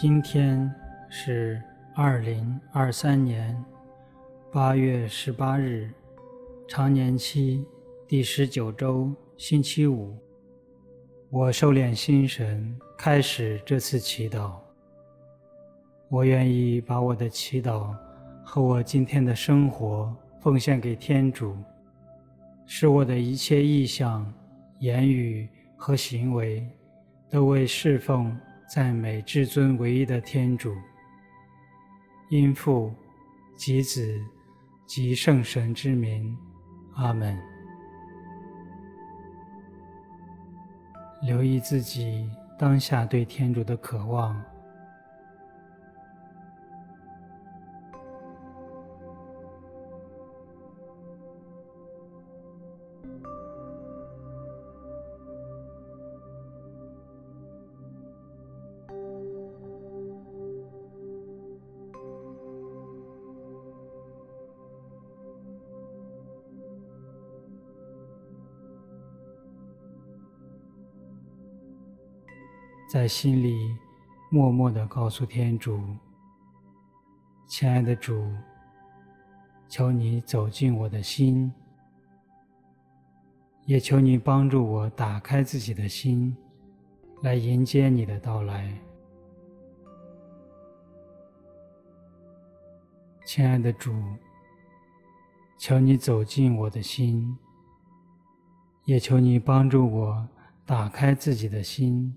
今天是二零二三年八月十八日，常年期第十九周，星期五。我收敛心神，开始这次祈祷。我愿意把我的祈祷和我今天的生活奉献给天主，使我的一切意向、言语和行为都为侍奉。赞美至尊唯一的天主，因父及子及圣神之名，阿门。留意自己当下对天主的渴望。在心里默默地告诉天主：“亲爱的主，求你走进我的心，也求你帮助我打开自己的心，来迎接你的到来。亲爱的主，求你走进我的心，也求你帮助我打开自己的心。”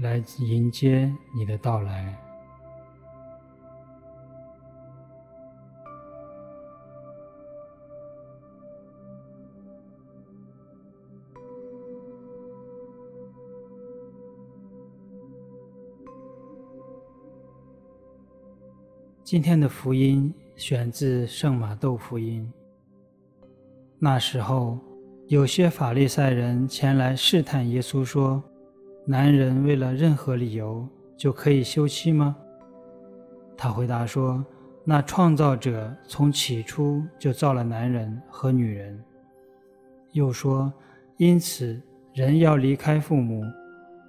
来迎接你的到来。今天的福音选自圣马窦福音。那时候，有些法利赛人前来试探耶稣，说。男人为了任何理由就可以休妻吗？他回答说：“那创造者从起初就造了男人和女人。”又说：“因此人要离开父母，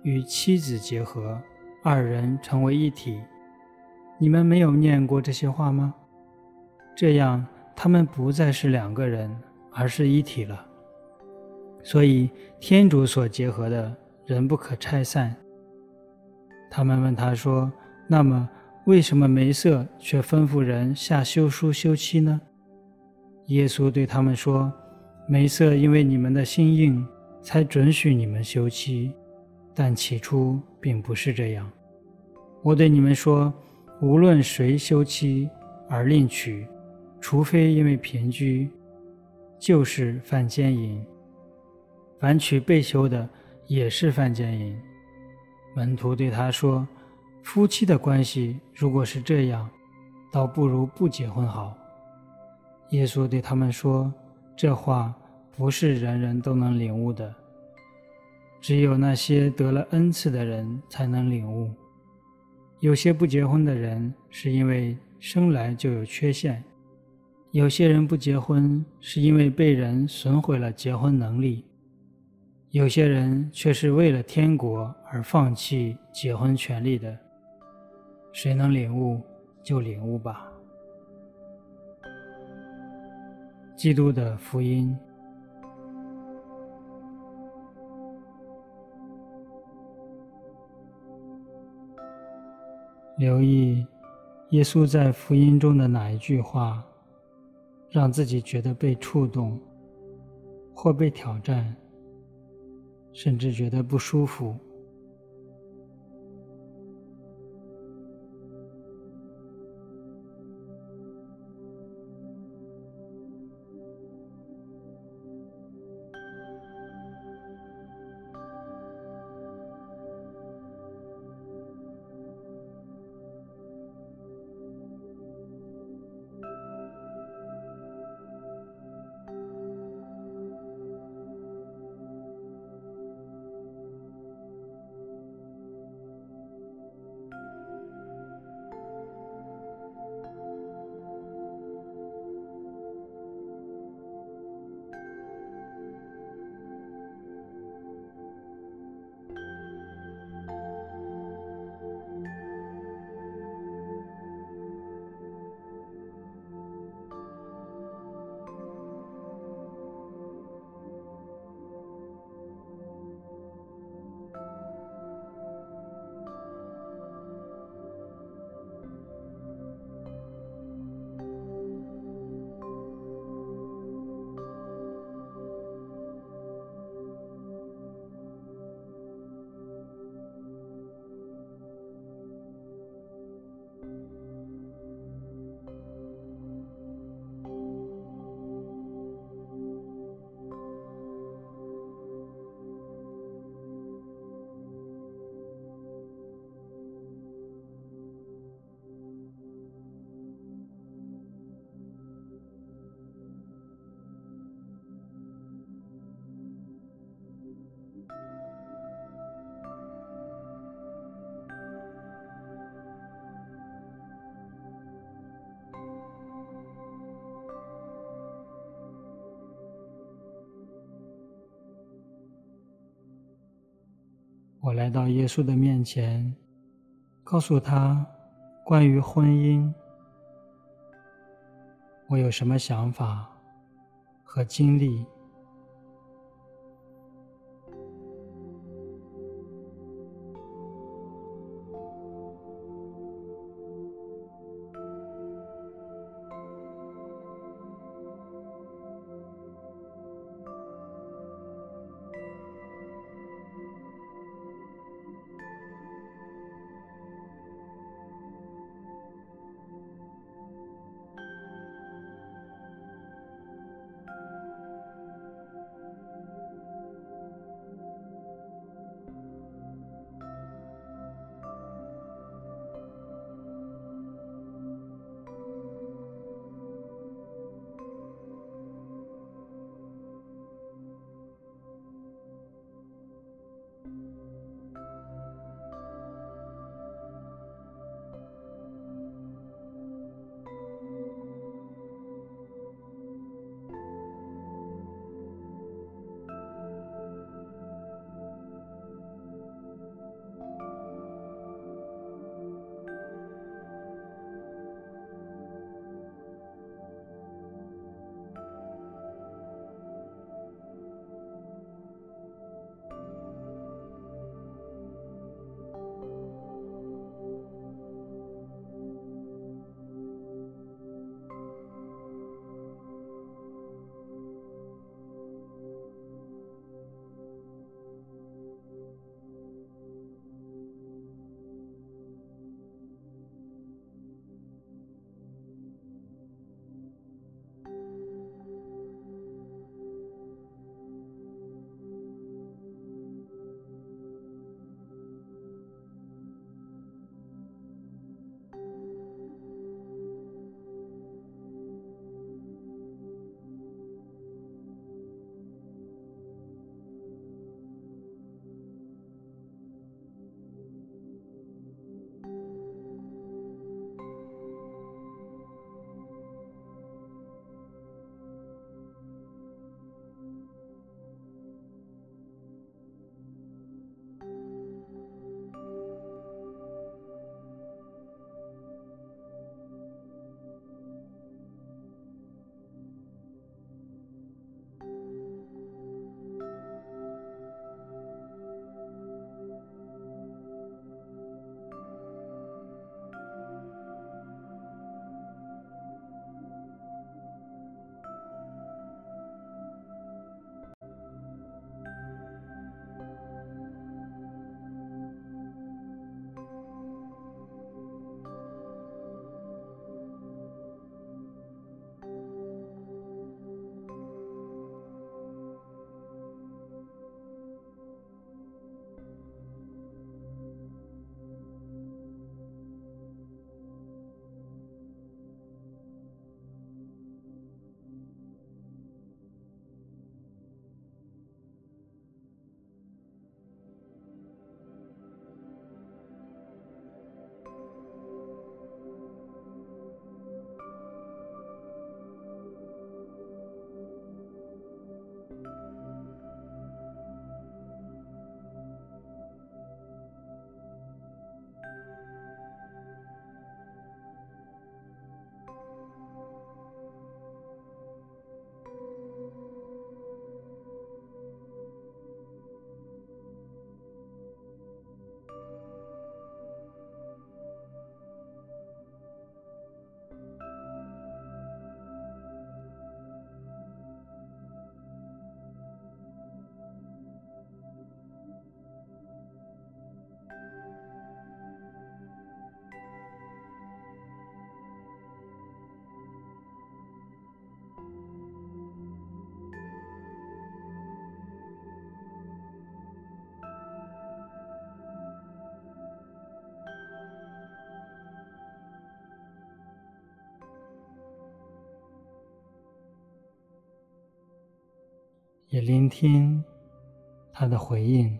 与妻子结合，二人成为一体。”你们没有念过这些话吗？这样他们不再是两个人，而是一体了。所以天主所结合的。人不可拆散。他们问他说：“那么，为什么梅瑟却吩咐人下休书休妻呢？”耶稣对他们说：“梅瑟因为你们的心硬，才准许你们休妻，但起初并不是这样。我对你们说，无论谁休妻而另娶，除非因为贫居，就是犯奸淫。凡娶被休的。”也是犯奸淫。门徒对他说：“夫妻的关系如果是这样，倒不如不结婚好。”耶稣对他们说：“这话不是人人都能领悟的，只有那些得了恩赐的人才能领悟。有些不结婚的人是因为生来就有缺陷，有些人不结婚是因为被人损毁了结婚能力。”有些人却是为了天国而放弃结婚权利的，谁能领悟就领悟吧。基督的福音。留意耶稣在福音中的哪一句话，让自己觉得被触动，或被挑战。甚至觉得不舒服。我来到耶稣的面前，告诉他关于婚姻，我有什么想法和经历。也聆听他的回应。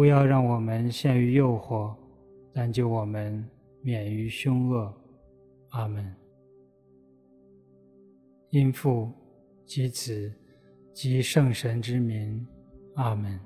不要让我们陷于诱惑，但救我们免于凶恶。阿门。因父及子及圣神之名。阿门。